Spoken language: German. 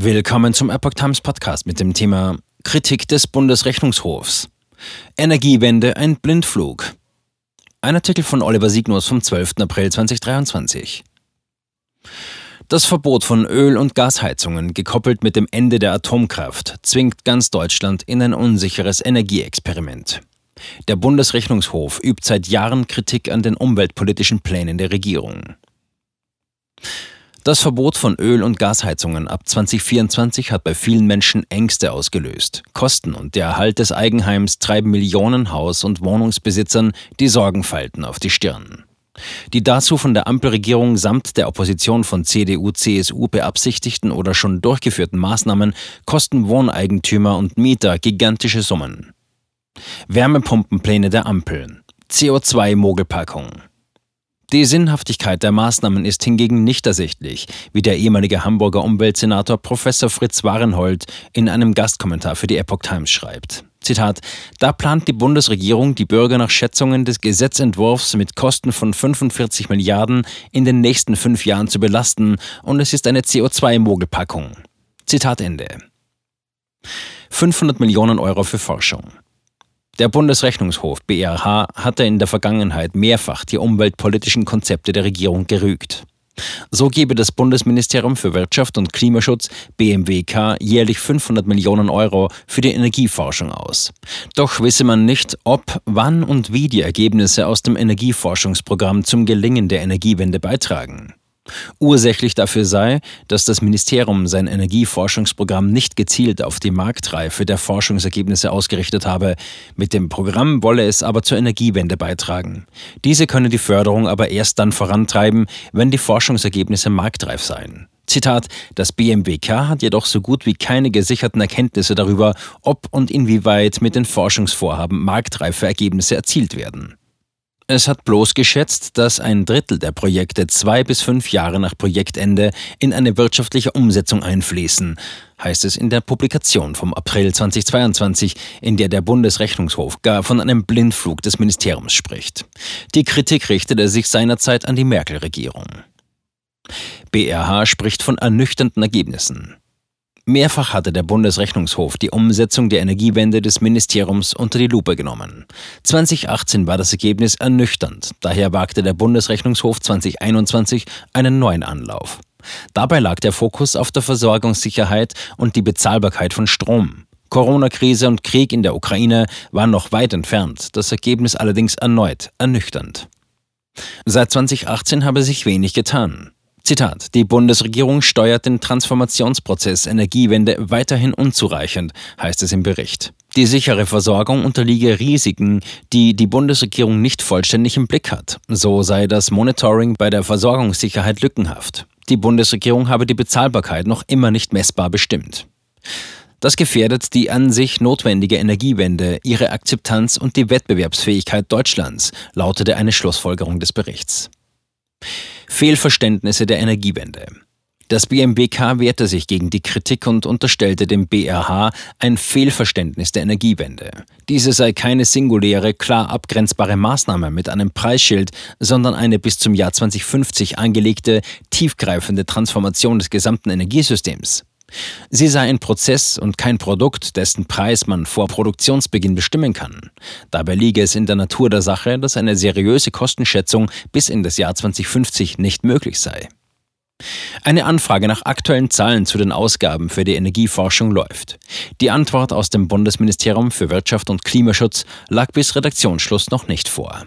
Willkommen zum Epoch Times Podcast mit dem Thema Kritik des Bundesrechnungshofs. Energiewende ein Blindflug. Ein Artikel von Oliver Signus vom 12. April 2023. Das Verbot von Öl- und Gasheizungen, gekoppelt mit dem Ende der Atomkraft, zwingt ganz Deutschland in ein unsicheres Energieexperiment. Der Bundesrechnungshof übt seit Jahren Kritik an den umweltpolitischen Plänen der Regierung. Das Verbot von Öl- und Gasheizungen ab 2024 hat bei vielen Menschen Ängste ausgelöst. Kosten und der Erhalt des Eigenheims treiben Millionen Haus- und Wohnungsbesitzern die Sorgenfalten auf die Stirn. Die dazu von der Ampelregierung samt der Opposition von CDU, CSU beabsichtigten oder schon durchgeführten Maßnahmen kosten Wohneigentümer und Mieter gigantische Summen. Wärmepumpenpläne der Ampel, CO2-Mogelpackung, die Sinnhaftigkeit der Maßnahmen ist hingegen nicht ersichtlich, wie der ehemalige Hamburger Umweltsenator Professor Fritz Warenhold in einem Gastkommentar für die Epoch Times schreibt. Zitat: Da plant die Bundesregierung, die Bürger nach Schätzungen des Gesetzentwurfs mit Kosten von 45 Milliarden in den nächsten fünf Jahren zu belasten und es ist eine CO2-Mogelpackung. Zitat Ende. 500 Millionen Euro für Forschung. Der Bundesrechnungshof BRH hatte in der Vergangenheit mehrfach die umweltpolitischen Konzepte der Regierung gerügt. So gebe das Bundesministerium für Wirtschaft und Klimaschutz BMWK jährlich 500 Millionen Euro für die Energieforschung aus. Doch wisse man nicht, ob, wann und wie die Ergebnisse aus dem Energieforschungsprogramm zum Gelingen der Energiewende beitragen. Ursächlich dafür sei, dass das Ministerium sein Energieforschungsprogramm nicht gezielt auf die Marktreife der Forschungsergebnisse ausgerichtet habe. Mit dem Programm wolle es aber zur Energiewende beitragen. Diese könne die Förderung aber erst dann vorantreiben, wenn die Forschungsergebnisse marktreif seien. Zitat, das BMWK hat jedoch so gut wie keine gesicherten Erkenntnisse darüber, ob und inwieweit mit den Forschungsvorhaben marktreife Ergebnisse erzielt werden. Es hat bloß geschätzt, dass ein Drittel der Projekte zwei bis fünf Jahre nach Projektende in eine wirtschaftliche Umsetzung einfließen, heißt es in der Publikation vom April 2022, in der der Bundesrechnungshof gar von einem Blindflug des Ministeriums spricht. Die Kritik richtete sich seinerzeit an die Merkel-Regierung. BRH spricht von ernüchternden Ergebnissen. Mehrfach hatte der Bundesrechnungshof die Umsetzung der Energiewende des Ministeriums unter die Lupe genommen. 2018 war das Ergebnis ernüchternd, daher wagte der Bundesrechnungshof 2021 einen neuen Anlauf. Dabei lag der Fokus auf der Versorgungssicherheit und die Bezahlbarkeit von Strom. Corona-Krise und Krieg in der Ukraine waren noch weit entfernt, das Ergebnis allerdings erneut ernüchternd. Seit 2018 habe sich wenig getan. Zitat: Die Bundesregierung steuert den Transformationsprozess Energiewende weiterhin unzureichend, heißt es im Bericht. Die sichere Versorgung unterliege Risiken, die die Bundesregierung nicht vollständig im Blick hat. So sei das Monitoring bei der Versorgungssicherheit lückenhaft. Die Bundesregierung habe die Bezahlbarkeit noch immer nicht messbar bestimmt. Das gefährdet die an sich notwendige Energiewende, ihre Akzeptanz und die Wettbewerbsfähigkeit Deutschlands, lautete eine Schlussfolgerung des Berichts. Fehlverständnisse der Energiewende. Das BMWK wehrte sich gegen die Kritik und unterstellte dem BRH ein Fehlverständnis der Energiewende. Diese sei keine singuläre, klar abgrenzbare Maßnahme mit einem Preisschild, sondern eine bis zum Jahr 2050 angelegte, tiefgreifende Transformation des gesamten Energiesystems. Sie sei ein Prozess und kein Produkt, dessen Preis man vor Produktionsbeginn bestimmen kann. Dabei liege es in der Natur der Sache, dass eine seriöse Kostenschätzung bis in das Jahr 2050 nicht möglich sei. Eine Anfrage nach aktuellen Zahlen zu den Ausgaben für die Energieforschung läuft. Die Antwort aus dem Bundesministerium für Wirtschaft und Klimaschutz lag bis Redaktionsschluss noch nicht vor.